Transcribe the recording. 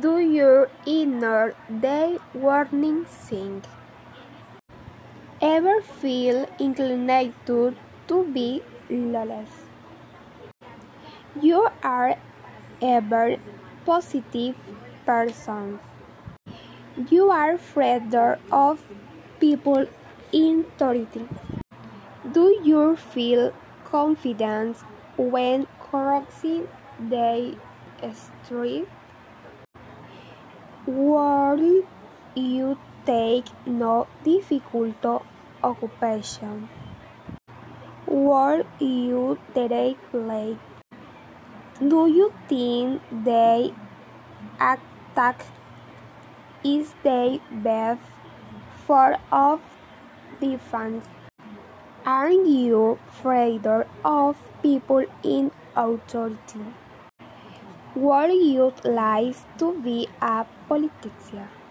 Do your inner day warning sing? Ever feel inclined to, be lawless? You are ever positive person. You are afraid of people in authority. Do you feel confident when crossing the street? Will you take no difficult occupation? Will you take late? Do you think they attack is the best for of defense? Are you afraid of people in authority? Would you like to be a politician?